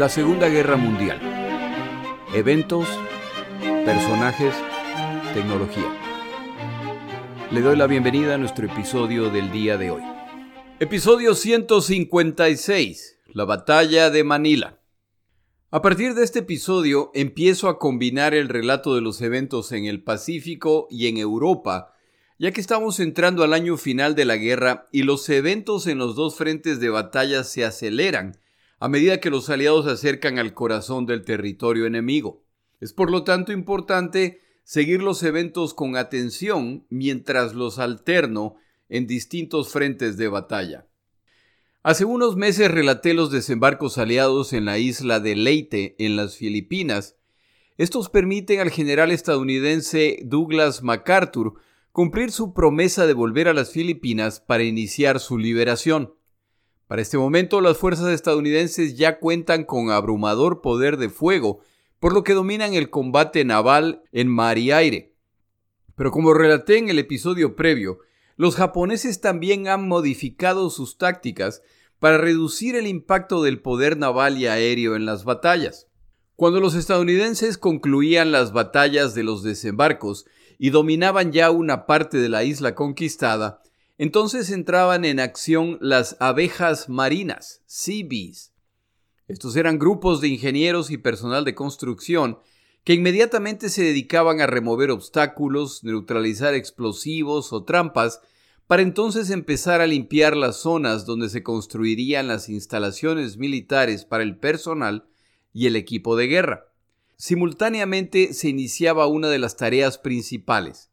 La Segunda Guerra Mundial. Eventos, personajes, tecnología. Le doy la bienvenida a nuestro episodio del día de hoy. Episodio 156. La batalla de Manila. A partir de este episodio empiezo a combinar el relato de los eventos en el Pacífico y en Europa, ya que estamos entrando al año final de la guerra y los eventos en los dos frentes de batalla se aceleran a medida que los aliados se acercan al corazón del territorio enemigo. Es por lo tanto importante seguir los eventos con atención mientras los alterno en distintos frentes de batalla. Hace unos meses relaté los desembarcos aliados en la isla de Leyte, en las Filipinas. Estos permiten al general estadounidense Douglas MacArthur cumplir su promesa de volver a las Filipinas para iniciar su liberación. Para este momento las fuerzas estadounidenses ya cuentan con abrumador poder de fuego, por lo que dominan el combate naval en mar y aire. Pero como relaté en el episodio previo, los japoneses también han modificado sus tácticas para reducir el impacto del poder naval y aéreo en las batallas. Cuando los estadounidenses concluían las batallas de los desembarcos y dominaban ya una parte de la isla conquistada, entonces entraban en acción las abejas marinas, sea bees. Estos eran grupos de ingenieros y personal de construcción que inmediatamente se dedicaban a remover obstáculos, neutralizar explosivos o trampas, para entonces empezar a limpiar las zonas donde se construirían las instalaciones militares para el personal y el equipo de guerra. Simultáneamente se iniciaba una de las tareas principales,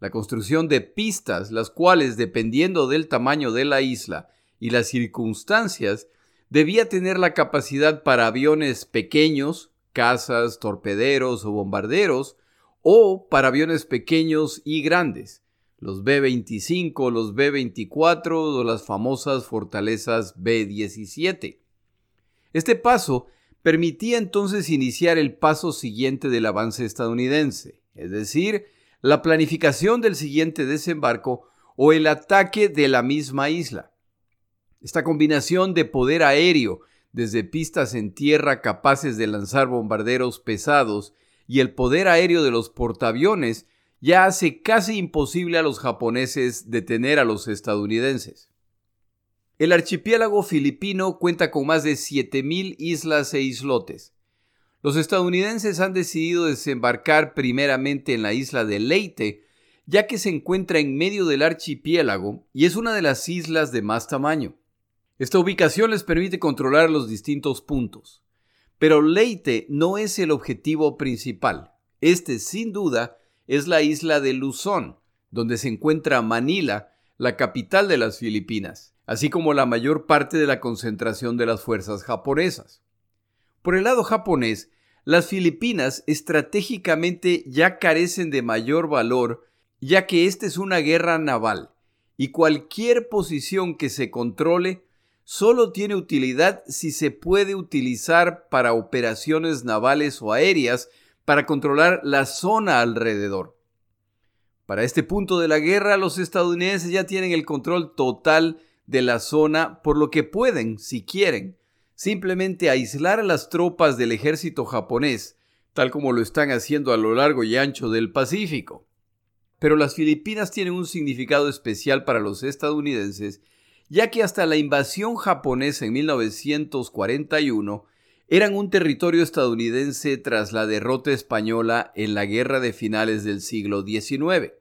la construcción de pistas, las cuales, dependiendo del tamaño de la isla y las circunstancias, debía tener la capacidad para aviones pequeños, cazas, torpederos o bombarderos, o para aviones pequeños y grandes, los B-25, los B-24 o las famosas fortalezas B-17. Este paso permitía entonces iniciar el paso siguiente del avance estadounidense, es decir, la planificación del siguiente desembarco o el ataque de la misma isla. Esta combinación de poder aéreo desde pistas en tierra capaces de lanzar bombarderos pesados y el poder aéreo de los portaaviones ya hace casi imposible a los japoneses detener a los estadounidenses. El archipiélago filipino cuenta con más de 7.000 islas e islotes. Los estadounidenses han decidido desembarcar primeramente en la isla de Leyte, ya que se encuentra en medio del archipiélago y es una de las islas de más tamaño. Esta ubicación les permite controlar los distintos puntos. Pero Leyte no es el objetivo principal. Este, sin duda, es la isla de Luzón, donde se encuentra Manila, la capital de las Filipinas así como la mayor parte de la concentración de las fuerzas japonesas. Por el lado japonés, las Filipinas estratégicamente ya carecen de mayor valor, ya que esta es una guerra naval, y cualquier posición que se controle solo tiene utilidad si se puede utilizar para operaciones navales o aéreas para controlar la zona alrededor. Para este punto de la guerra, los estadounidenses ya tienen el control total de la zona, por lo que pueden, si quieren, simplemente aislar a las tropas del ejército japonés, tal como lo están haciendo a lo largo y ancho del Pacífico. Pero las Filipinas tienen un significado especial para los estadounidenses, ya que hasta la invasión japonesa en 1941 eran un territorio estadounidense tras la derrota española en la guerra de finales del siglo XIX.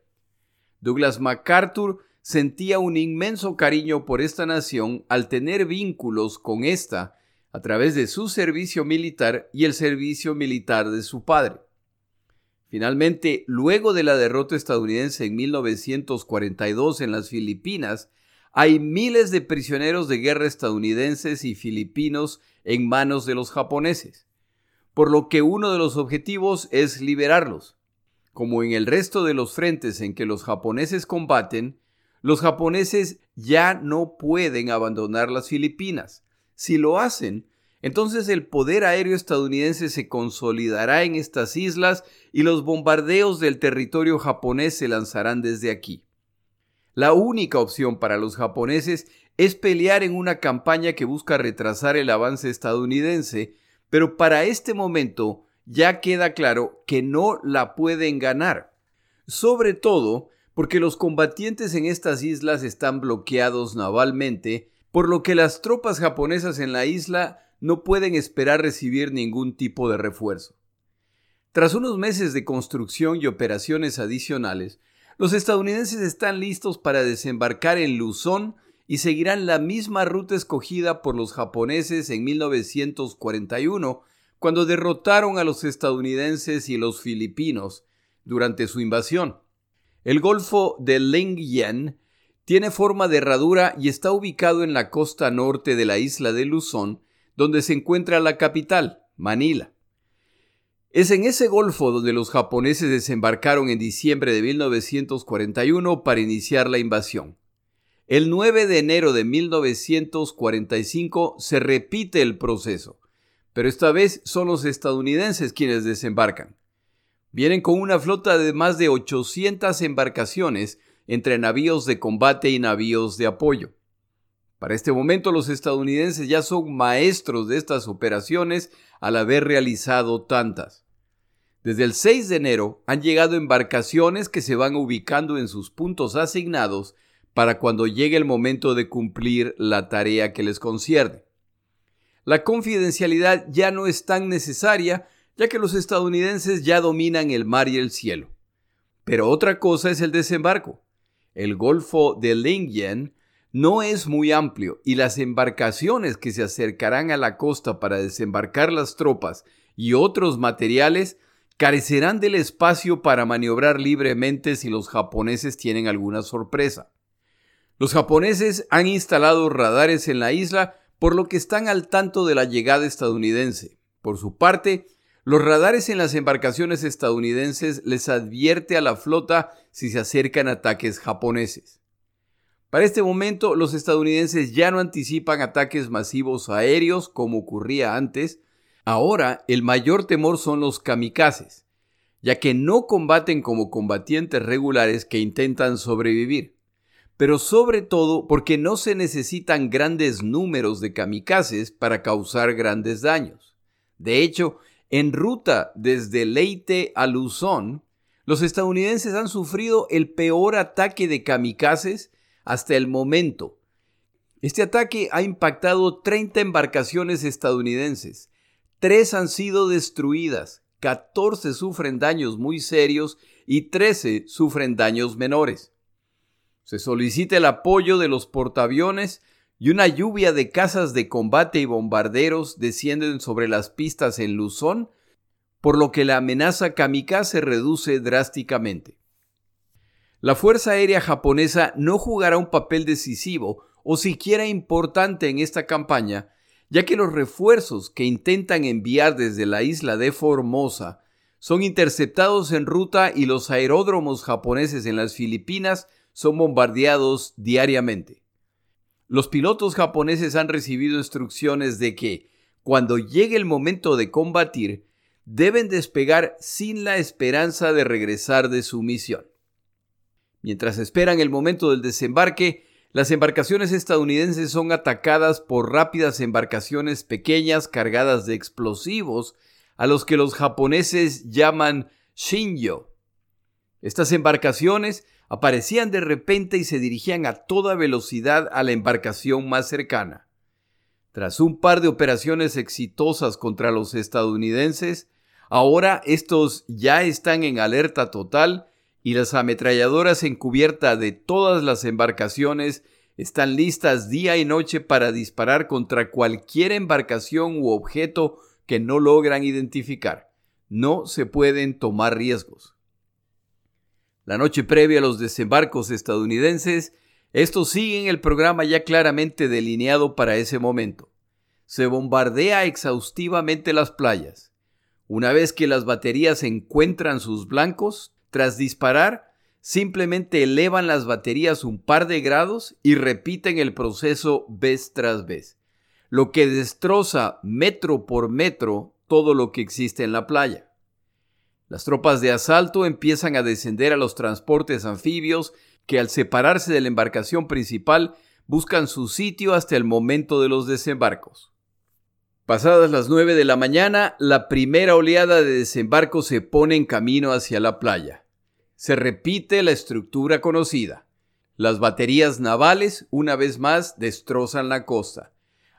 Douglas MacArthur sentía un inmenso cariño por esta nación al tener vínculos con esta a través de su servicio militar y el servicio militar de su padre. Finalmente, luego de la derrota estadounidense en 1942 en las Filipinas, hay miles de prisioneros de guerra estadounidenses y filipinos en manos de los japoneses, por lo que uno de los objetivos es liberarlos. Como en el resto de los frentes en que los japoneses combaten, los japoneses ya no pueden abandonar las Filipinas. Si lo hacen, entonces el poder aéreo estadounidense se consolidará en estas islas y los bombardeos del territorio japonés se lanzarán desde aquí. La única opción para los japoneses es pelear en una campaña que busca retrasar el avance estadounidense, pero para este momento ya queda claro que no la pueden ganar. Sobre todo porque los combatientes en estas islas están bloqueados navalmente, por lo que las tropas japonesas en la isla no pueden esperar recibir ningún tipo de refuerzo. Tras unos meses de construcción y operaciones adicionales, los estadounidenses están listos para desembarcar en Luzón y seguirán la misma ruta escogida por los japoneses en 1941, cuando derrotaron a los estadounidenses y los filipinos durante su invasión. El Golfo de Lingyan tiene forma de herradura y está ubicado en la costa norte de la isla de Luzón, donde se encuentra la capital, Manila. Es en ese golfo donde los japoneses desembarcaron en diciembre de 1941 para iniciar la invasión. El 9 de enero de 1945 se repite el proceso, pero esta vez son los estadounidenses quienes desembarcan. Vienen con una flota de más de 800 embarcaciones entre navíos de combate y navíos de apoyo. Para este momento los estadounidenses ya son maestros de estas operaciones al haber realizado tantas. Desde el 6 de enero han llegado embarcaciones que se van ubicando en sus puntos asignados para cuando llegue el momento de cumplir la tarea que les concierne. La confidencialidad ya no es tan necesaria ya que los estadounidenses ya dominan el mar y el cielo. Pero otra cosa es el desembarco. El Golfo de Lingyan no es muy amplio y las embarcaciones que se acercarán a la costa para desembarcar las tropas y otros materiales carecerán del espacio para maniobrar libremente si los japoneses tienen alguna sorpresa. Los japoneses han instalado radares en la isla por lo que están al tanto de la llegada estadounidense. Por su parte, los radares en las embarcaciones estadounidenses les advierte a la flota si se acercan ataques japoneses. Para este momento, los estadounidenses ya no anticipan ataques masivos aéreos como ocurría antes. Ahora, el mayor temor son los kamikazes, ya que no combaten como combatientes regulares que intentan sobrevivir, pero sobre todo porque no se necesitan grandes números de kamikazes para causar grandes daños. De hecho, en ruta desde Leyte a Luzón, los estadounidenses han sufrido el peor ataque de kamikazes hasta el momento. Este ataque ha impactado 30 embarcaciones estadounidenses. Tres han sido destruidas, 14 sufren daños muy serios y 13 sufren daños menores. Se solicita el apoyo de los portaaviones y una lluvia de casas de combate y bombarderos descienden sobre las pistas en Luzón, por lo que la amenaza kamikaze reduce drásticamente. La Fuerza Aérea japonesa no jugará un papel decisivo o siquiera importante en esta campaña, ya que los refuerzos que intentan enviar desde la isla de Formosa son interceptados en ruta y los aeródromos japoneses en las Filipinas son bombardeados diariamente. Los pilotos japoneses han recibido instrucciones de que, cuando llegue el momento de combatir, deben despegar sin la esperanza de regresar de su misión. Mientras esperan el momento del desembarque, las embarcaciones estadounidenses son atacadas por rápidas embarcaciones pequeñas cargadas de explosivos, a los que los japoneses llaman Shinjo. Estas embarcaciones aparecían de repente y se dirigían a toda velocidad a la embarcación más cercana. Tras un par de operaciones exitosas contra los estadounidenses, ahora estos ya están en alerta total y las ametralladoras en cubierta de todas las embarcaciones están listas día y noche para disparar contra cualquier embarcación u objeto que no logran identificar. No se pueden tomar riesgos. La noche previa a los desembarcos estadounidenses, estos siguen el programa ya claramente delineado para ese momento. Se bombardea exhaustivamente las playas. Una vez que las baterías encuentran sus blancos, tras disparar, simplemente elevan las baterías un par de grados y repiten el proceso vez tras vez, lo que destroza metro por metro todo lo que existe en la playa. Las tropas de asalto empiezan a descender a los transportes anfibios que al separarse de la embarcación principal buscan su sitio hasta el momento de los desembarcos. Pasadas las nueve de la mañana, la primera oleada de desembarco se pone en camino hacia la playa. Se repite la estructura conocida. Las baterías navales, una vez más, destrozan la costa.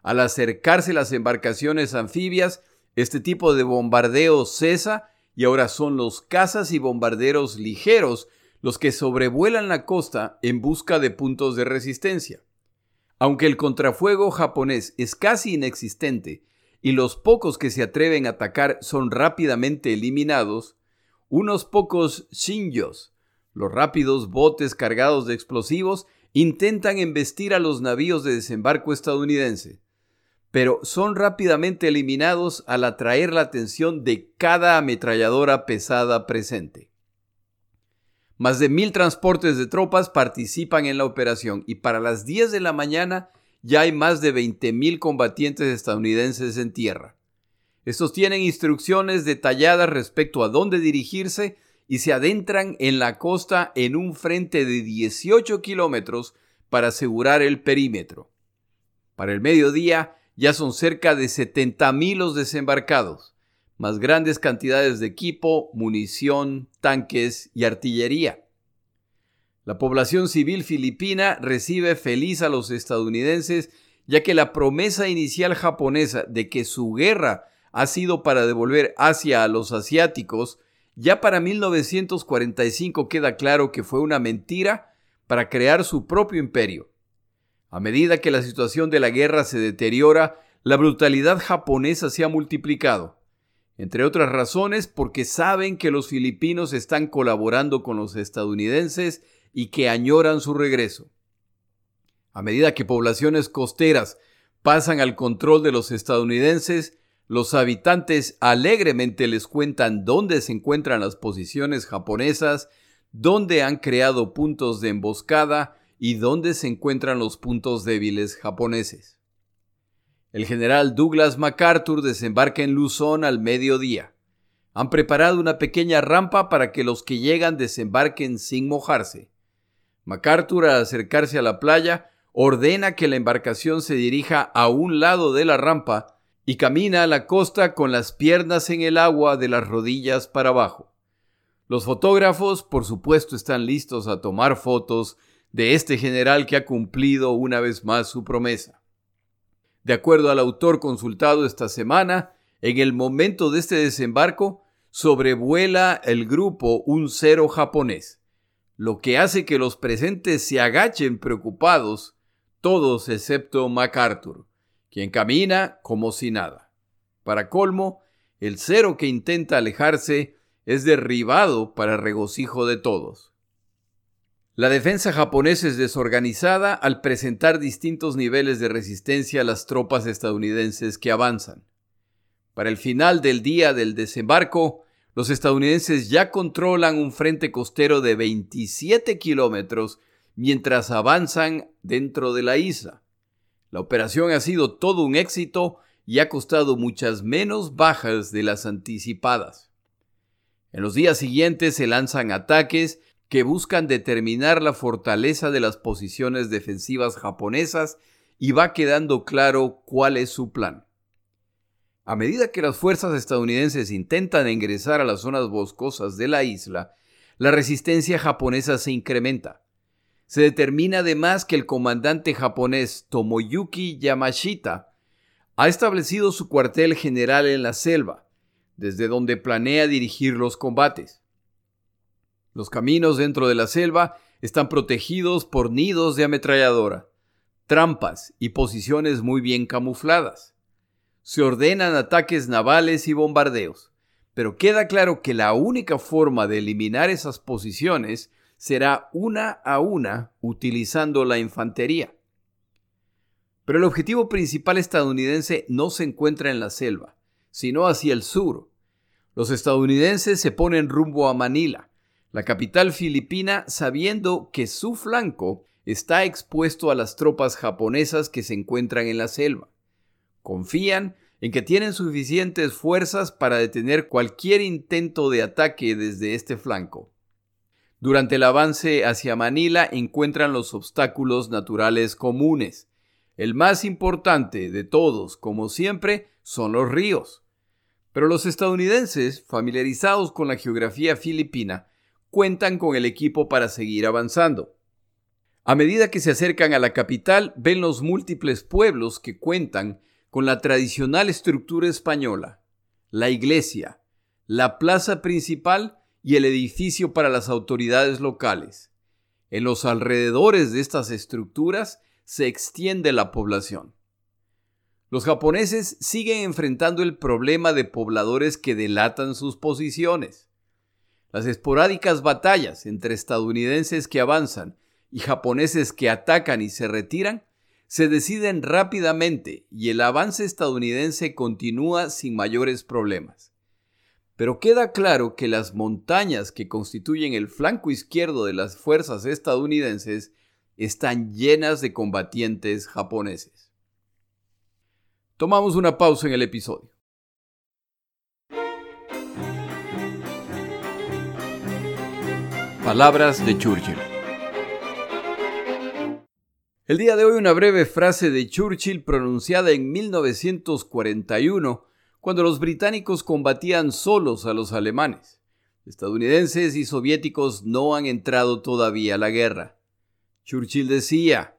Al acercarse las embarcaciones anfibias, este tipo de bombardeo cesa y ahora son los cazas y bombarderos ligeros los que sobrevuelan la costa en busca de puntos de resistencia. Aunque el contrafuego japonés es casi inexistente y los pocos que se atreven a atacar son rápidamente eliminados, unos pocos shinjos, los rápidos botes cargados de explosivos, intentan embestir a los navíos de desembarco estadounidense, pero son rápidamente eliminados al atraer la atención de cada ametralladora pesada presente. Más de mil transportes de tropas participan en la operación y para las 10 de la mañana ya hay más de 20.000 combatientes estadounidenses en tierra. Estos tienen instrucciones detalladas respecto a dónde dirigirse y se adentran en la costa en un frente de 18 kilómetros para asegurar el perímetro. Para el mediodía ya son cerca de 70.000 los desembarcados, más grandes cantidades de equipo, munición, tanques y artillería. La población civil filipina recibe feliz a los estadounidenses ya que la promesa inicial japonesa de que su guerra ha sido para devolver Asia a los asiáticos, ya para 1945 queda claro que fue una mentira para crear su propio imperio. A medida que la situación de la guerra se deteriora, la brutalidad japonesa se ha multiplicado, entre otras razones porque saben que los filipinos están colaborando con los estadounidenses y que añoran su regreso. A medida que poblaciones costeras pasan al control de los estadounidenses, los habitantes alegremente les cuentan dónde se encuentran las posiciones japonesas, dónde han creado puntos de emboscada y dónde se encuentran los puntos débiles japoneses. El general Douglas MacArthur desembarca en Luzón al mediodía. Han preparado una pequeña rampa para que los que llegan desembarquen sin mojarse. MacArthur, al acercarse a la playa, ordena que la embarcación se dirija a un lado de la rampa y camina a la costa con las piernas en el agua de las rodillas para abajo. Los fotógrafos, por supuesto, están listos a tomar fotos de este general que ha cumplido una vez más su promesa. De acuerdo al autor consultado esta semana, en el momento de este desembarco, sobrevuela el grupo un cero japonés lo que hace que los presentes se agachen preocupados, todos excepto MacArthur, quien camina como si nada. Para colmo, el cero que intenta alejarse es derribado para regocijo de todos. La defensa japonesa es desorganizada al presentar distintos niveles de resistencia a las tropas estadounidenses que avanzan. Para el final del día del desembarco, los estadounidenses ya controlan un frente costero de 27 kilómetros mientras avanzan dentro de la isla. La operación ha sido todo un éxito y ha costado muchas menos bajas de las anticipadas. En los días siguientes se lanzan ataques que buscan determinar la fortaleza de las posiciones defensivas japonesas y va quedando claro cuál es su plan. A medida que las fuerzas estadounidenses intentan ingresar a las zonas boscosas de la isla, la resistencia japonesa se incrementa. Se determina además que el comandante japonés Tomoyuki Yamashita ha establecido su cuartel general en la selva, desde donde planea dirigir los combates. Los caminos dentro de la selva están protegidos por nidos de ametralladora, trampas y posiciones muy bien camufladas se ordenan ataques navales y bombardeos, pero queda claro que la única forma de eliminar esas posiciones será una a una utilizando la infantería. Pero el objetivo principal estadounidense no se encuentra en la selva, sino hacia el sur. Los estadounidenses se ponen rumbo a Manila, la capital filipina, sabiendo que su flanco está expuesto a las tropas japonesas que se encuentran en la selva. Confían en que tienen suficientes fuerzas para detener cualquier intento de ataque desde este flanco. Durante el avance hacia Manila encuentran los obstáculos naturales comunes, El más importante de todos, como siempre, son los ríos. Pero los estadounidenses, familiarizados con la geografía filipina, cuentan con el equipo para seguir avanzando. A medida que se acercan a la capital, ven los múltiples pueblos que cuentan con la tradicional estructura española, la iglesia, la plaza principal y el edificio para las autoridades locales. En los alrededores de estas estructuras se extiende la población. Los japoneses siguen enfrentando el problema de pobladores que delatan sus posiciones. Las esporádicas batallas entre estadounidenses que avanzan y japoneses que atacan y se retiran se deciden rápidamente y el avance estadounidense continúa sin mayores problemas. Pero queda claro que las montañas que constituyen el flanco izquierdo de las fuerzas estadounidenses están llenas de combatientes japoneses. Tomamos una pausa en el episodio. Palabras de Churchill. El día de hoy una breve frase de Churchill pronunciada en 1941, cuando los británicos combatían solos a los alemanes. Estadounidenses y soviéticos no han entrado todavía a la guerra. Churchill decía,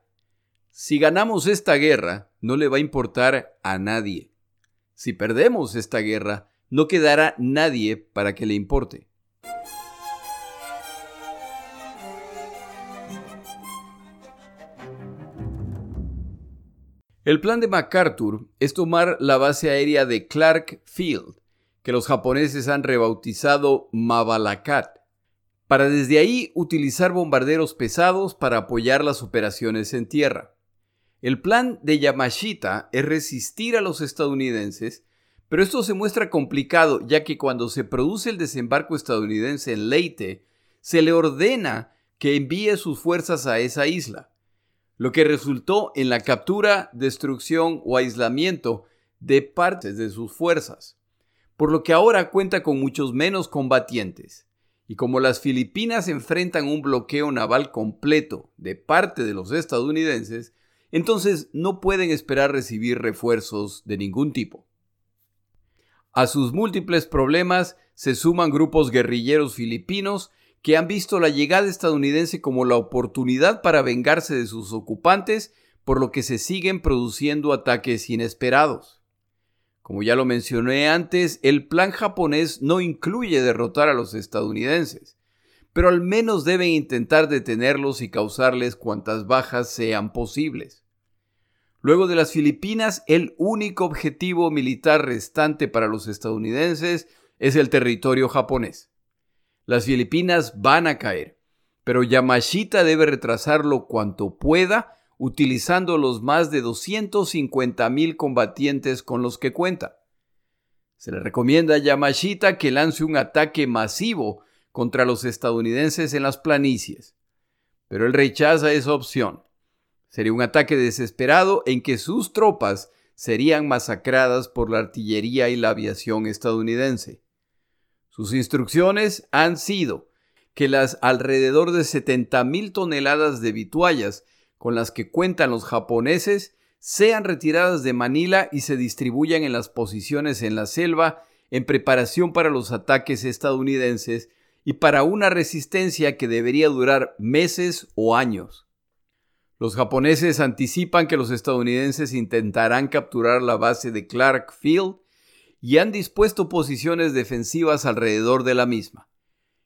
si ganamos esta guerra, no le va a importar a nadie. Si perdemos esta guerra, no quedará nadie para que le importe. El plan de MacArthur es tomar la base aérea de Clark Field, que los japoneses han rebautizado Mabalacat, para desde ahí utilizar bombarderos pesados para apoyar las operaciones en tierra. El plan de Yamashita es resistir a los estadounidenses, pero esto se muestra complicado ya que cuando se produce el desembarco estadounidense en Leyte, se le ordena que envíe sus fuerzas a esa isla lo que resultó en la captura, destrucción o aislamiento de partes de sus fuerzas, por lo que ahora cuenta con muchos menos combatientes. Y como las Filipinas enfrentan un bloqueo naval completo de parte de los estadounidenses, entonces no pueden esperar recibir refuerzos de ningún tipo. A sus múltiples problemas se suman grupos guerrilleros filipinos que han visto la llegada estadounidense como la oportunidad para vengarse de sus ocupantes, por lo que se siguen produciendo ataques inesperados. Como ya lo mencioné antes, el plan japonés no incluye derrotar a los estadounidenses, pero al menos deben intentar detenerlos y causarles cuantas bajas sean posibles. Luego de las Filipinas, el único objetivo militar restante para los estadounidenses es el territorio japonés. Las Filipinas van a caer, pero Yamashita debe retrasarlo cuanto pueda utilizando los más de 250 mil combatientes con los que cuenta. Se le recomienda a Yamashita que lance un ataque masivo contra los estadounidenses en las planicies, pero él rechaza esa opción. Sería un ataque desesperado en que sus tropas serían masacradas por la artillería y la aviación estadounidense. Sus instrucciones han sido que las alrededor de 70.000 toneladas de vituallas con las que cuentan los japoneses sean retiradas de Manila y se distribuyan en las posiciones en la selva en preparación para los ataques estadounidenses y para una resistencia que debería durar meses o años. Los japoneses anticipan que los estadounidenses intentarán capturar la base de Clark Field y han dispuesto posiciones defensivas alrededor de la misma.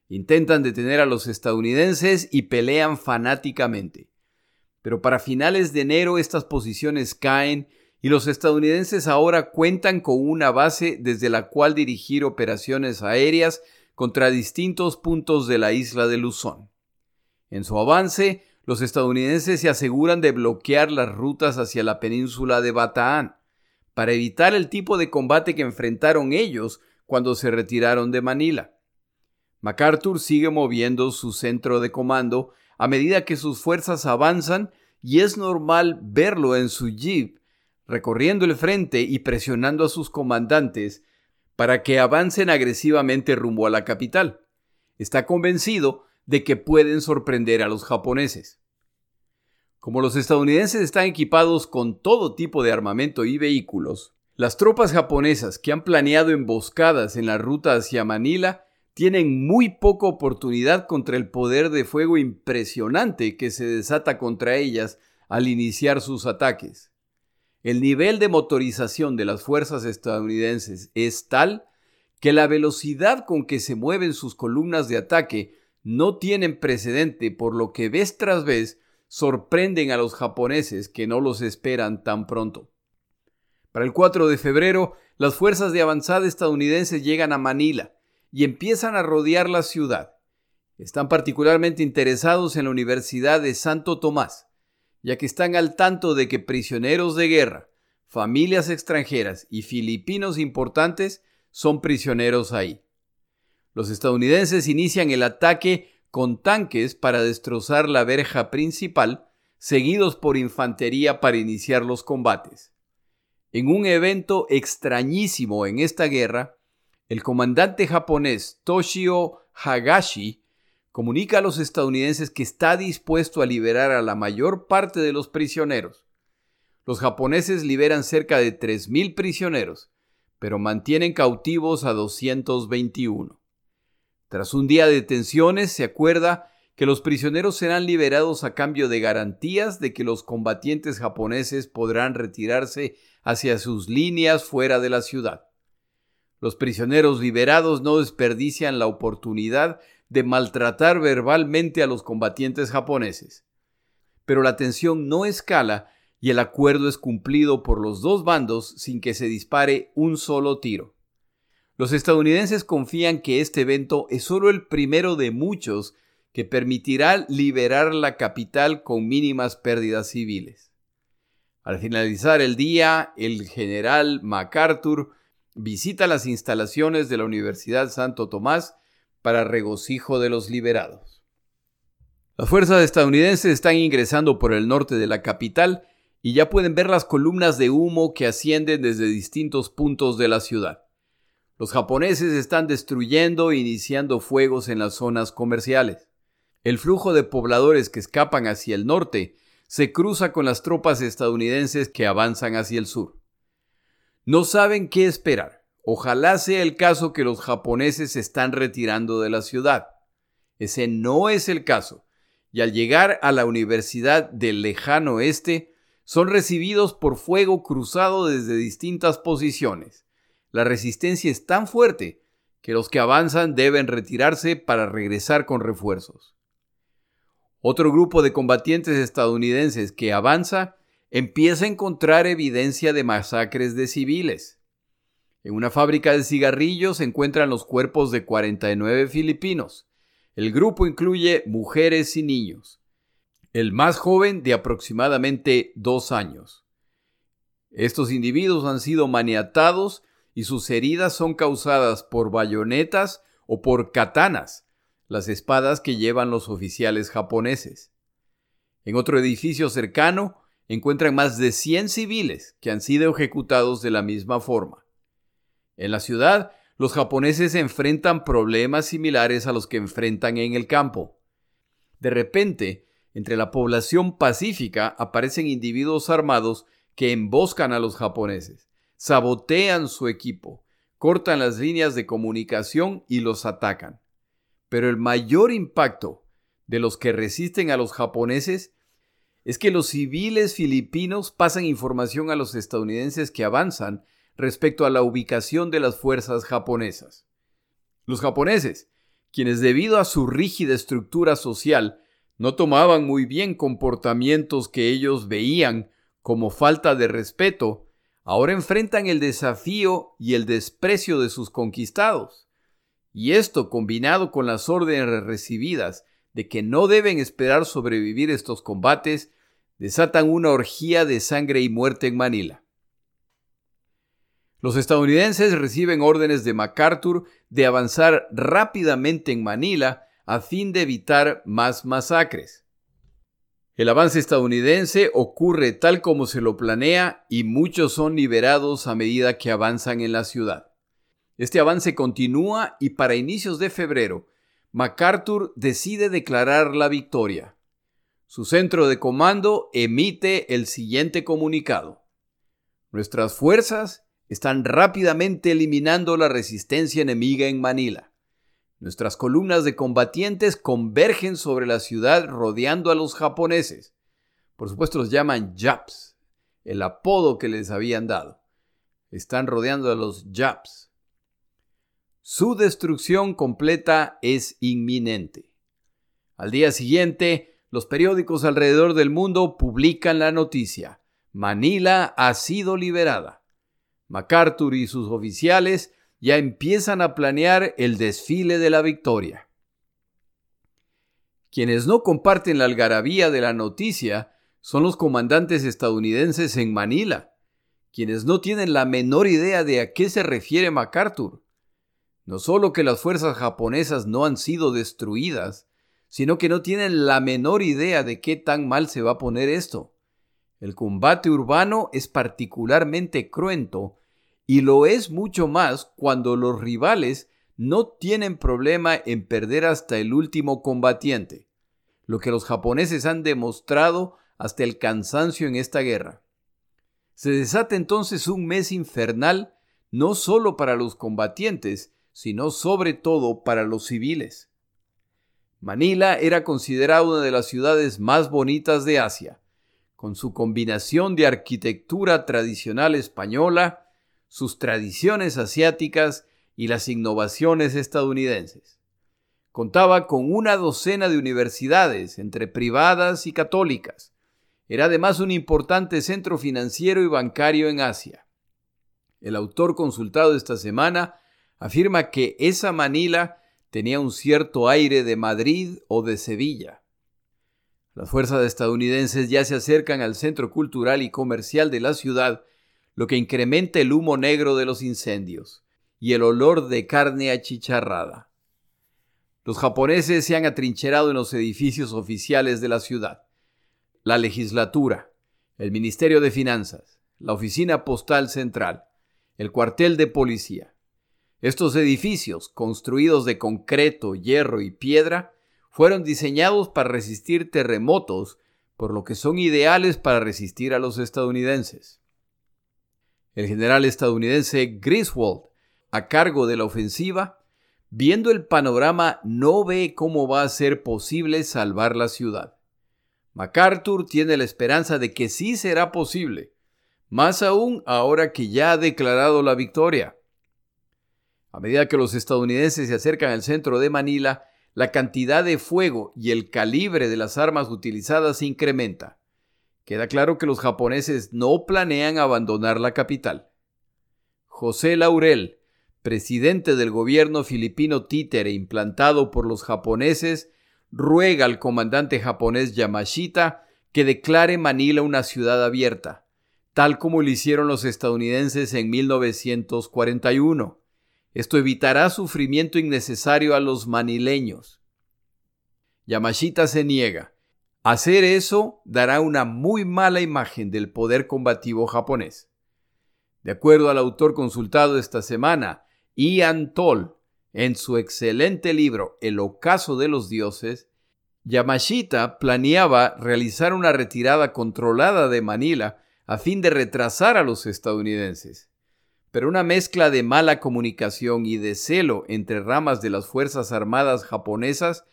Intentan detener a los estadounidenses y pelean fanáticamente. Pero para finales de enero estas posiciones caen y los estadounidenses ahora cuentan con una base desde la cual dirigir operaciones aéreas contra distintos puntos de la isla de Luzón. En su avance, los estadounidenses se aseguran de bloquear las rutas hacia la península de Bataan, para evitar el tipo de combate que enfrentaron ellos cuando se retiraron de Manila. MacArthur sigue moviendo su centro de comando a medida que sus fuerzas avanzan y es normal verlo en su jeep, recorriendo el frente y presionando a sus comandantes para que avancen agresivamente rumbo a la capital. Está convencido de que pueden sorprender a los japoneses. Como los estadounidenses están equipados con todo tipo de armamento y vehículos, las tropas japonesas que han planeado emboscadas en la ruta hacia Manila tienen muy poca oportunidad contra el poder de fuego impresionante que se desata contra ellas al iniciar sus ataques. El nivel de motorización de las fuerzas estadounidenses es tal que la velocidad con que se mueven sus columnas de ataque no tienen precedente, por lo que vez tras vez sorprenden a los japoneses que no los esperan tan pronto. Para el 4 de febrero, las fuerzas de avanzada estadounidenses llegan a Manila y empiezan a rodear la ciudad. Están particularmente interesados en la Universidad de Santo Tomás, ya que están al tanto de que prisioneros de guerra, familias extranjeras y filipinos importantes son prisioneros ahí. Los estadounidenses inician el ataque con tanques para destrozar la verja principal, seguidos por infantería para iniciar los combates. En un evento extrañísimo en esta guerra, el comandante japonés Toshio Hagashi comunica a los estadounidenses que está dispuesto a liberar a la mayor parte de los prisioneros. Los japoneses liberan cerca de 3.000 prisioneros, pero mantienen cautivos a 221. Tras un día de tensiones, se acuerda que los prisioneros serán liberados a cambio de garantías de que los combatientes japoneses podrán retirarse hacia sus líneas fuera de la ciudad. Los prisioneros liberados no desperdician la oportunidad de maltratar verbalmente a los combatientes japoneses. Pero la tensión no escala y el acuerdo es cumplido por los dos bandos sin que se dispare un solo tiro. Los estadounidenses confían que este evento es solo el primero de muchos que permitirá liberar la capital con mínimas pérdidas civiles. Al finalizar el día, el general MacArthur visita las instalaciones de la Universidad Santo Tomás para regocijo de los liberados. Las fuerzas estadounidenses están ingresando por el norte de la capital y ya pueden ver las columnas de humo que ascienden desde distintos puntos de la ciudad. Los japoneses están destruyendo e iniciando fuegos en las zonas comerciales. El flujo de pobladores que escapan hacia el norte se cruza con las tropas estadounidenses que avanzan hacia el sur. No saben qué esperar. Ojalá sea el caso que los japoneses se están retirando de la ciudad. Ese no es el caso. Y al llegar a la Universidad del Lejano Oeste, son recibidos por fuego cruzado desde distintas posiciones la resistencia es tan fuerte que los que avanzan deben retirarse para regresar con refuerzos. Otro grupo de combatientes estadounidenses que avanza empieza a encontrar evidencia de masacres de civiles. En una fábrica de cigarrillos se encuentran los cuerpos de 49 filipinos. El grupo incluye mujeres y niños. El más joven de aproximadamente dos años. Estos individuos han sido maniatados y sus heridas son causadas por bayonetas o por katanas, las espadas que llevan los oficiales japoneses. En otro edificio cercano encuentran más de 100 civiles que han sido ejecutados de la misma forma. En la ciudad, los japoneses enfrentan problemas similares a los que enfrentan en el campo. De repente, entre la población pacífica aparecen individuos armados que emboscan a los japoneses sabotean su equipo, cortan las líneas de comunicación y los atacan. Pero el mayor impacto de los que resisten a los japoneses es que los civiles filipinos pasan información a los estadounidenses que avanzan respecto a la ubicación de las fuerzas japonesas. Los japoneses, quienes debido a su rígida estructura social no tomaban muy bien comportamientos que ellos veían como falta de respeto, ahora enfrentan el desafío y el desprecio de sus conquistados. Y esto, combinado con las órdenes recibidas de que no deben esperar sobrevivir estos combates, desatan una orgía de sangre y muerte en Manila. Los estadounidenses reciben órdenes de MacArthur de avanzar rápidamente en Manila a fin de evitar más masacres. El avance estadounidense ocurre tal como se lo planea y muchos son liberados a medida que avanzan en la ciudad. Este avance continúa y para inicios de febrero, MacArthur decide declarar la victoria. Su centro de comando emite el siguiente comunicado. Nuestras fuerzas están rápidamente eliminando la resistencia enemiga en Manila. Nuestras columnas de combatientes convergen sobre la ciudad rodeando a los japoneses. Por supuesto los llaman Japs, el apodo que les habían dado. Están rodeando a los Japs. Su destrucción completa es inminente. Al día siguiente, los periódicos alrededor del mundo publican la noticia. Manila ha sido liberada. MacArthur y sus oficiales ya empiezan a planear el desfile de la victoria. Quienes no comparten la algarabía de la noticia son los comandantes estadounidenses en Manila, quienes no tienen la menor idea de a qué se refiere MacArthur. No solo que las fuerzas japonesas no han sido destruidas, sino que no tienen la menor idea de qué tan mal se va a poner esto. El combate urbano es particularmente cruento y lo es mucho más cuando los rivales no tienen problema en perder hasta el último combatiente, lo que los japoneses han demostrado hasta el cansancio en esta guerra. Se desata entonces un mes infernal no solo para los combatientes, sino sobre todo para los civiles. Manila era considerada una de las ciudades más bonitas de Asia, con su combinación de arquitectura tradicional española, sus tradiciones asiáticas y las innovaciones estadounidenses. Contaba con una docena de universidades, entre privadas y católicas. Era además un importante centro financiero y bancario en Asia. El autor consultado esta semana afirma que esa Manila tenía un cierto aire de Madrid o de Sevilla. Las fuerzas estadounidenses ya se acercan al centro cultural y comercial de la ciudad lo que incrementa el humo negro de los incendios y el olor de carne achicharrada. Los japoneses se han atrincherado en los edificios oficiales de la ciudad. La legislatura, el Ministerio de Finanzas, la Oficina Postal Central, el cuartel de policía. Estos edificios, construidos de concreto, hierro y piedra, fueron diseñados para resistir terremotos, por lo que son ideales para resistir a los estadounidenses. El general estadounidense Griswold, a cargo de la ofensiva, viendo el panorama, no ve cómo va a ser posible salvar la ciudad. MacArthur tiene la esperanza de que sí será posible, más aún ahora que ya ha declarado la victoria. A medida que los estadounidenses se acercan al centro de Manila, la cantidad de fuego y el calibre de las armas utilizadas se incrementa. Queda claro que los japoneses no planean abandonar la capital. José Laurel, presidente del gobierno filipino títere implantado por los japoneses, ruega al comandante japonés Yamashita que declare Manila una ciudad abierta, tal como lo hicieron los estadounidenses en 1941. Esto evitará sufrimiento innecesario a los manileños. Yamashita se niega Hacer eso dará una muy mala imagen del poder combativo japonés. De acuerdo al autor consultado esta semana, Ian Toll, en su excelente libro El ocaso de los dioses, Yamashita planeaba realizar una retirada controlada de Manila a fin de retrasar a los estadounidenses. Pero una mezcla de mala comunicación y de celo entre ramas de las Fuerzas Armadas japonesas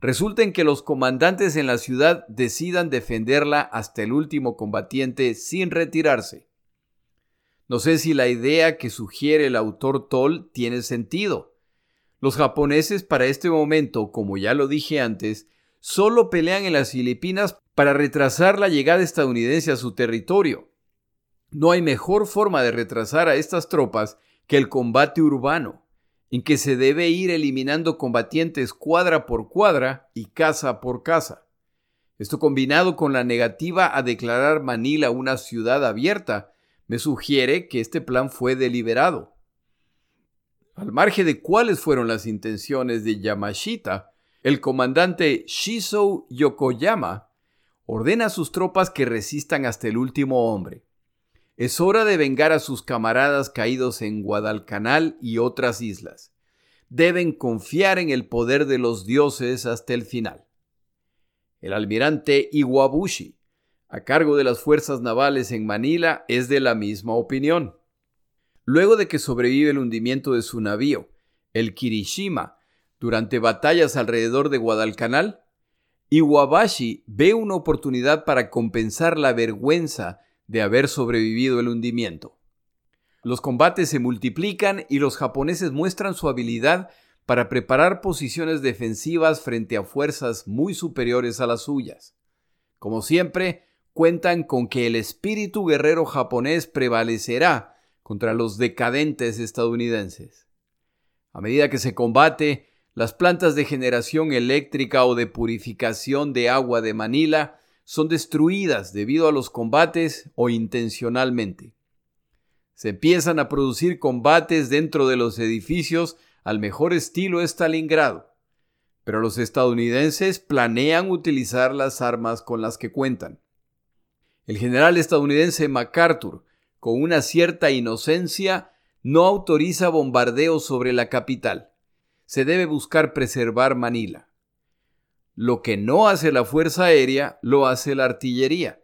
resulta en que los comandantes en la ciudad decidan defenderla hasta el último combatiente sin retirarse. No sé si la idea que sugiere el autor Toll tiene sentido. Los japoneses para este momento, como ya lo dije antes, solo pelean en las Filipinas para retrasar la llegada estadounidense a su territorio. No hay mejor forma de retrasar a estas tropas que el combate urbano en que se debe ir eliminando combatientes cuadra por cuadra y casa por casa. Esto combinado con la negativa a declarar Manila una ciudad abierta, me sugiere que este plan fue deliberado. Al margen de cuáles fueron las intenciones de Yamashita, el comandante Shizo Yokoyama ordena a sus tropas que resistan hasta el último hombre. Es hora de vengar a sus camaradas caídos en Guadalcanal y otras islas. Deben confiar en el poder de los dioses hasta el final. El almirante Iwabushi, a cargo de las fuerzas navales en Manila, es de la misma opinión. Luego de que sobrevive el hundimiento de su navío, el Kirishima, durante batallas alrededor de Guadalcanal, Iwabashi ve una oportunidad para compensar la vergüenza de haber sobrevivido el hundimiento. Los combates se multiplican y los japoneses muestran su habilidad para preparar posiciones defensivas frente a fuerzas muy superiores a las suyas. Como siempre, cuentan con que el espíritu guerrero japonés prevalecerá contra los decadentes estadounidenses. A medida que se combate, las plantas de generación eléctrica o de purificación de agua de Manila son destruidas debido a los combates o intencionalmente. Se empiezan a producir combates dentro de los edificios al mejor estilo Stalingrado, pero los estadounidenses planean utilizar las armas con las que cuentan. El general estadounidense MacArthur, con una cierta inocencia, no autoriza bombardeos sobre la capital. Se debe buscar preservar Manila. Lo que no hace la Fuerza Aérea, lo hace la artillería.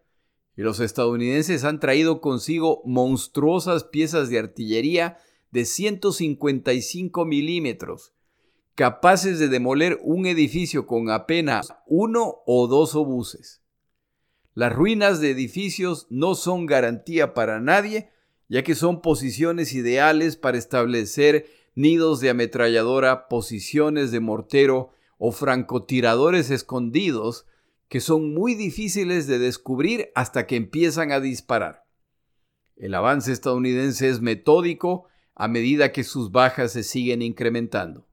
Y los estadounidenses han traído consigo monstruosas piezas de artillería de 155 milímetros, capaces de demoler un edificio con apenas uno o dos obuses. Las ruinas de edificios no son garantía para nadie, ya que son posiciones ideales para establecer nidos de ametralladora, posiciones de mortero o francotiradores escondidos que son muy difíciles de descubrir hasta que empiezan a disparar. El avance estadounidense es metódico a medida que sus bajas se siguen incrementando.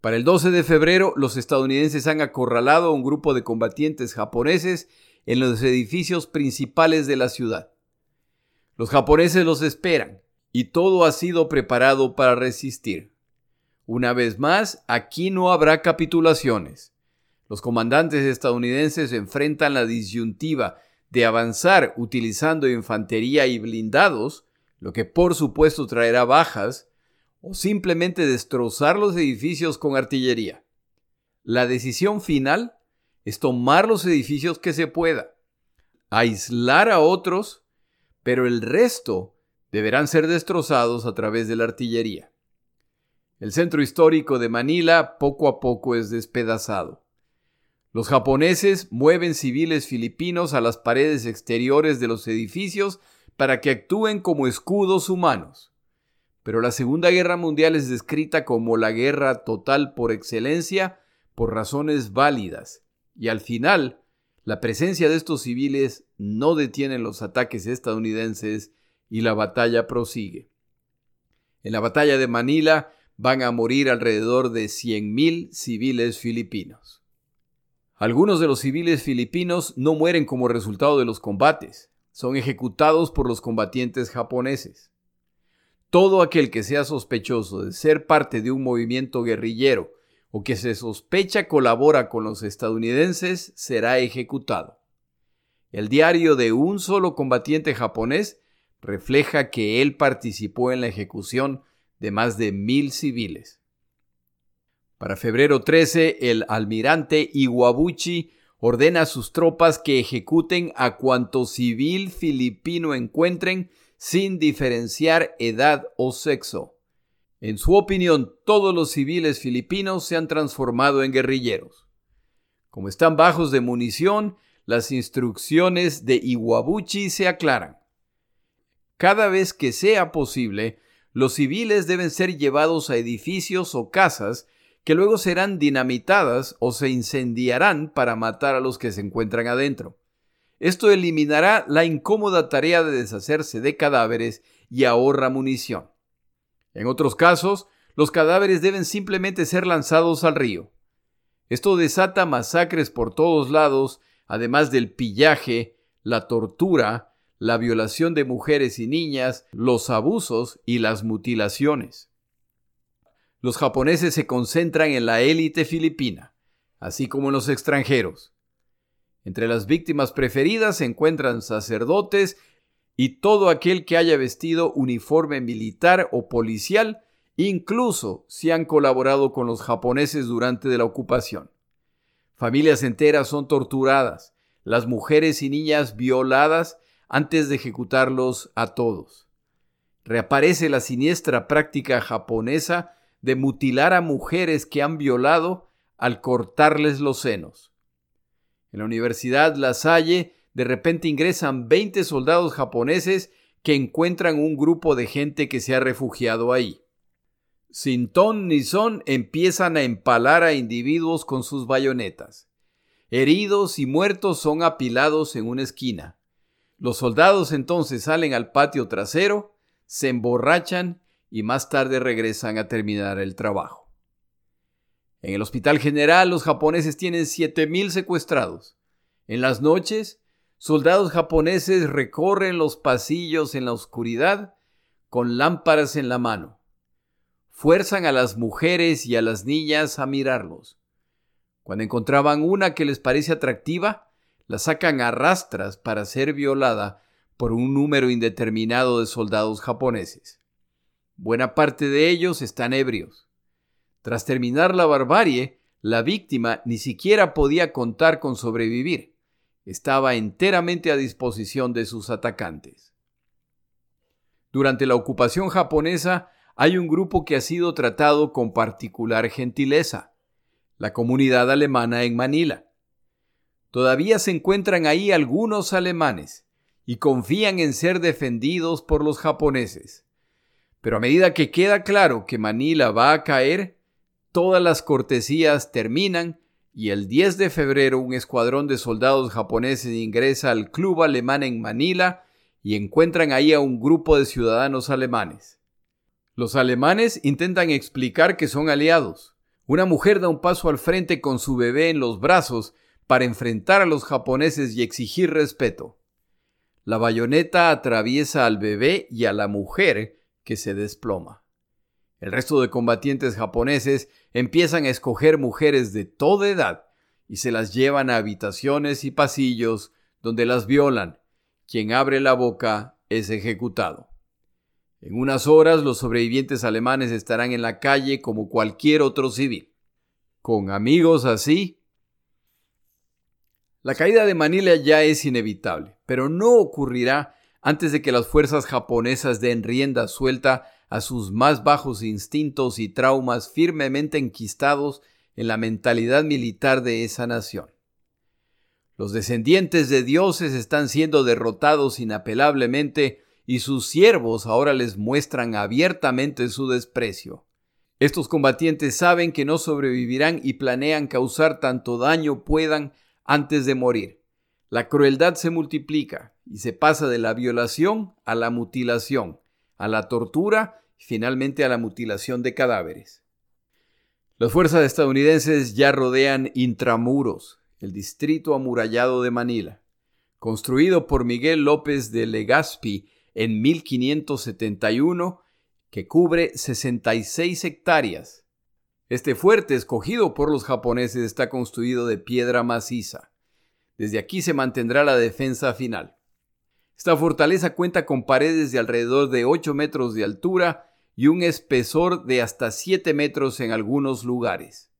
Para el 12 de febrero, los estadounidenses han acorralado a un grupo de combatientes japoneses en los edificios principales de la ciudad. Los japoneses los esperan y todo ha sido preparado para resistir. Una vez más, aquí no habrá capitulaciones. Los comandantes estadounidenses enfrentan la disyuntiva de avanzar utilizando infantería y blindados lo que por supuesto traerá bajas, o simplemente destrozar los edificios con artillería. La decisión final es tomar los edificios que se pueda, aislar a otros, pero el resto deberán ser destrozados a través de la artillería. El centro histórico de Manila poco a poco es despedazado. Los japoneses mueven civiles filipinos a las paredes exteriores de los edificios para que actúen como escudos humanos. Pero la Segunda Guerra Mundial es descrita como la guerra total por excelencia por razones válidas, y al final, la presencia de estos civiles no detiene los ataques estadounidenses y la batalla prosigue. En la batalla de Manila van a morir alrededor de 100.000 civiles filipinos. Algunos de los civiles filipinos no mueren como resultado de los combates, son ejecutados por los combatientes japoneses. Todo aquel que sea sospechoso de ser parte de un movimiento guerrillero o que se sospecha colabora con los estadounidenses será ejecutado. El diario de un solo combatiente japonés refleja que él participó en la ejecución de más de mil civiles. Para febrero 13, el almirante Iwabuchi ordena a sus tropas que ejecuten a cuanto civil filipino encuentren sin diferenciar edad o sexo. En su opinión, todos los civiles filipinos se han transformado en guerrilleros. Como están bajos de munición, las instrucciones de Iwabuchi se aclaran. Cada vez que sea posible, los civiles deben ser llevados a edificios o casas que luego serán dinamitadas o se incendiarán para matar a los que se encuentran adentro. Esto eliminará la incómoda tarea de deshacerse de cadáveres y ahorra munición. En otros casos, los cadáveres deben simplemente ser lanzados al río. Esto desata masacres por todos lados, además del pillaje, la tortura, la violación de mujeres y niñas, los abusos y las mutilaciones los japoneses se concentran en la élite filipina, así como en los extranjeros. Entre las víctimas preferidas se encuentran sacerdotes y todo aquel que haya vestido uniforme militar o policial, incluso si han colaborado con los japoneses durante la ocupación. Familias enteras son torturadas, las mujeres y niñas violadas antes de ejecutarlos a todos. Reaparece la siniestra práctica japonesa de mutilar a mujeres que han violado al cortarles los senos. En la Universidad La Salle de repente ingresan 20 soldados japoneses que encuentran un grupo de gente que se ha refugiado ahí. Sin ton ni son empiezan a empalar a individuos con sus bayonetas. Heridos y muertos son apilados en una esquina. Los soldados entonces salen al patio trasero, se emborrachan y más tarde regresan a terminar el trabajo. En el Hospital General los japoneses tienen 7.000 secuestrados. En las noches, soldados japoneses recorren los pasillos en la oscuridad con lámparas en la mano. Fuerzan a las mujeres y a las niñas a mirarlos. Cuando encontraban una que les parece atractiva, la sacan a rastras para ser violada por un número indeterminado de soldados japoneses. Buena parte de ellos están ebrios. Tras terminar la barbarie, la víctima ni siquiera podía contar con sobrevivir. Estaba enteramente a disposición de sus atacantes. Durante la ocupación japonesa hay un grupo que ha sido tratado con particular gentileza, la comunidad alemana en Manila. Todavía se encuentran ahí algunos alemanes y confían en ser defendidos por los japoneses. Pero a medida que queda claro que Manila va a caer, todas las cortesías terminan y el 10 de febrero un escuadrón de soldados japoneses ingresa al club alemán en Manila y encuentran ahí a un grupo de ciudadanos alemanes. Los alemanes intentan explicar que son aliados. Una mujer da un paso al frente con su bebé en los brazos para enfrentar a los japoneses y exigir respeto. La bayoneta atraviesa al bebé y a la mujer que se desploma. El resto de combatientes japoneses empiezan a escoger mujeres de toda edad y se las llevan a habitaciones y pasillos donde las violan. Quien abre la boca es ejecutado. En unas horas los sobrevivientes alemanes estarán en la calle como cualquier otro civil. Con amigos así, la caída de Manila ya es inevitable, pero no ocurrirá antes de que las fuerzas japonesas den rienda suelta a sus más bajos instintos y traumas firmemente enquistados en la mentalidad militar de esa nación. Los descendientes de dioses están siendo derrotados inapelablemente y sus siervos ahora les muestran abiertamente su desprecio. Estos combatientes saben que no sobrevivirán y planean causar tanto daño puedan antes de morir. La crueldad se multiplica y se pasa de la violación a la mutilación, a la tortura y finalmente a la mutilación de cadáveres. Las fuerzas estadounidenses ya rodean Intramuros, el distrito amurallado de Manila, construido por Miguel López de Legazpi en 1571, que cubre 66 hectáreas este fuerte, escogido por los japoneses, está construido de piedra maciza. Desde aquí se mantendrá la defensa final. Esta fortaleza cuenta con paredes de alrededor de 8 metros de altura y un espesor de hasta 7 metros en algunos lugares,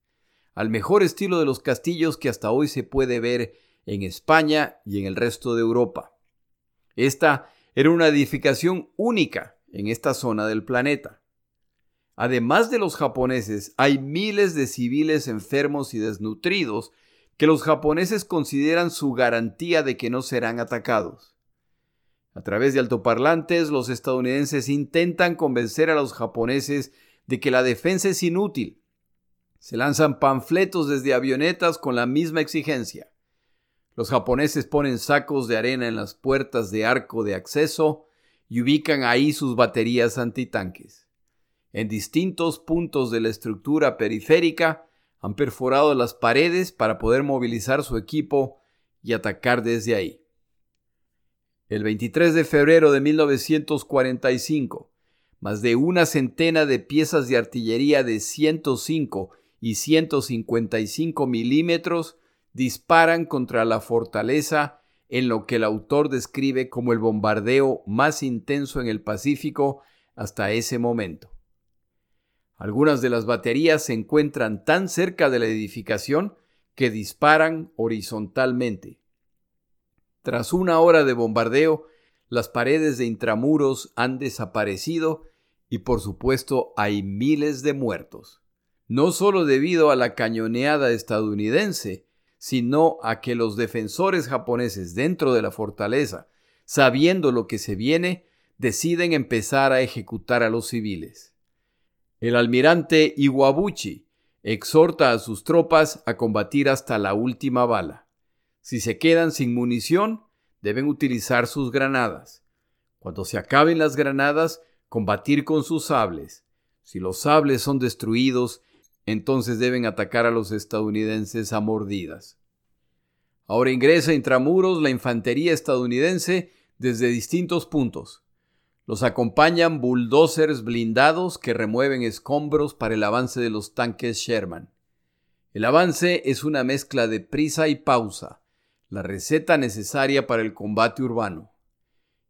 al mejor estilo de los castillos que hasta hoy se puede ver en España y en el resto de Europa. Esta era una edificación única en esta zona del planeta. Además de los japoneses, hay miles de civiles enfermos y desnutridos que los japoneses consideran su garantía de que no serán atacados. A través de altoparlantes, los estadounidenses intentan convencer a los japoneses de que la defensa es inútil. Se lanzan panfletos desde avionetas con la misma exigencia. Los japoneses ponen sacos de arena en las puertas de arco de acceso y ubican ahí sus baterías antitanques en distintos puntos de la estructura periférica, han perforado las paredes para poder movilizar su equipo y atacar desde ahí. El 23 de febrero de 1945, más de una centena de piezas de artillería de 105 y 155 milímetros disparan contra la fortaleza en lo que el autor describe como el bombardeo más intenso en el Pacífico hasta ese momento. Algunas de las baterías se encuentran tan cerca de la edificación que disparan horizontalmente. Tras una hora de bombardeo, las paredes de intramuros han desaparecido y por supuesto hay miles de muertos. No solo debido a la cañoneada estadounidense, sino a que los defensores japoneses dentro de la fortaleza, sabiendo lo que se viene, deciden empezar a ejecutar a los civiles. El almirante Iwabuchi exhorta a sus tropas a combatir hasta la última bala. Si se quedan sin munición, deben utilizar sus granadas. Cuando se acaben las granadas, combatir con sus sables. Si los sables son destruidos, entonces deben atacar a los estadounidenses a mordidas. Ahora ingresa intramuros la infantería estadounidense desde distintos puntos. Los acompañan bulldozers blindados que remueven escombros para el avance de los tanques Sherman. El avance es una mezcla de prisa y pausa, la receta necesaria para el combate urbano.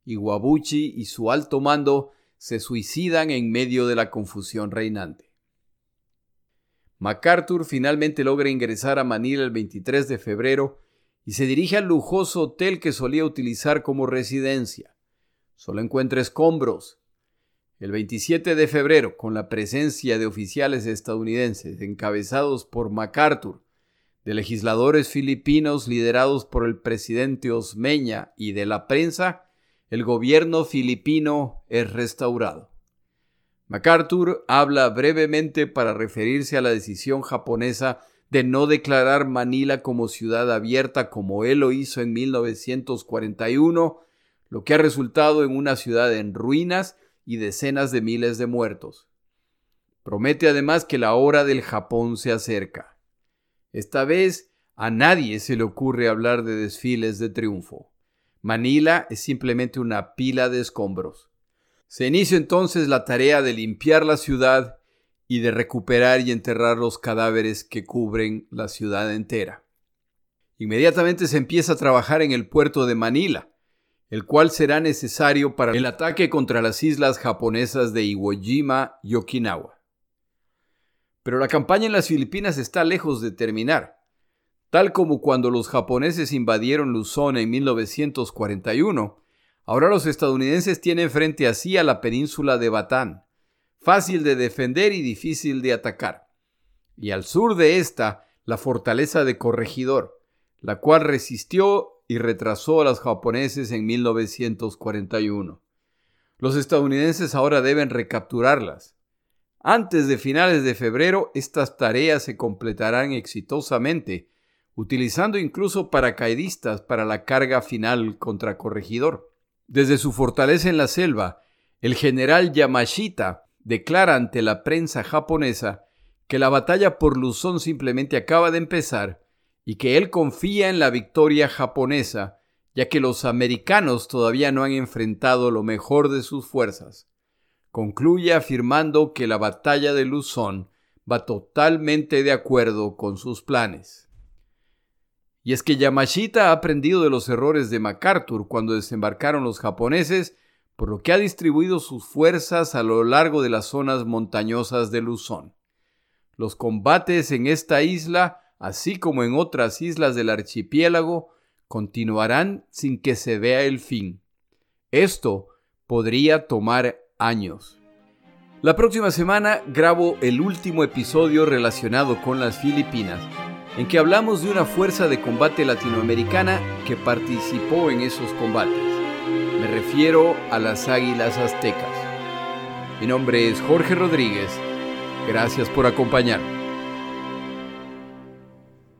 Iwabuchi y su alto mando se suicidan en medio de la confusión reinante. MacArthur finalmente logra ingresar a Manila el 23 de febrero y se dirige al lujoso hotel que solía utilizar como residencia. Solo encuentra escombros. El 27 de febrero, con la presencia de oficiales estadounidenses encabezados por MacArthur, de legisladores filipinos liderados por el presidente Osmeña y de la prensa, el gobierno filipino es restaurado. MacArthur habla brevemente para referirse a la decisión japonesa de no declarar Manila como ciudad abierta como él lo hizo en 1941, lo que ha resultado en una ciudad en ruinas y decenas de miles de muertos. Promete además que la hora del Japón se acerca. Esta vez a nadie se le ocurre hablar de desfiles de triunfo. Manila es simplemente una pila de escombros. Se inicia entonces la tarea de limpiar la ciudad y de recuperar y enterrar los cadáveres que cubren la ciudad entera. Inmediatamente se empieza a trabajar en el puerto de Manila, el cual será necesario para el ataque contra las islas japonesas de Iwo Jima y Okinawa. Pero la campaña en las Filipinas está lejos de terminar. Tal como cuando los japoneses invadieron Luzón en 1941, ahora los estadounidenses tienen frente a sí a la península de Batán, fácil de defender y difícil de atacar. Y al sur de esta, la fortaleza de Corregidor, la cual resistió y retrasó a los japoneses en 1941. Los estadounidenses ahora deben recapturarlas. Antes de finales de febrero, estas tareas se completarán exitosamente utilizando incluso paracaidistas para la carga final contra Corregidor. Desde su fortaleza en la selva, el general Yamashita declara ante la prensa japonesa que la batalla por Luzón simplemente acaba de empezar y que él confía en la victoria japonesa, ya que los americanos todavía no han enfrentado lo mejor de sus fuerzas. Concluye afirmando que la batalla de Luzón va totalmente de acuerdo con sus planes. Y es que Yamashita ha aprendido de los errores de MacArthur cuando desembarcaron los japoneses, por lo que ha distribuido sus fuerzas a lo largo de las zonas montañosas de Luzón. Los combates en esta isla, así como en otras islas del archipiélago, continuarán sin que se vea el fin. Esto podría tomar años. La próxima semana grabo el último episodio relacionado con las Filipinas en que hablamos de una fuerza de combate latinoamericana que participó en esos combates. Me refiero a las Águilas Aztecas. Mi nombre es Jorge Rodríguez. Gracias por acompañarme.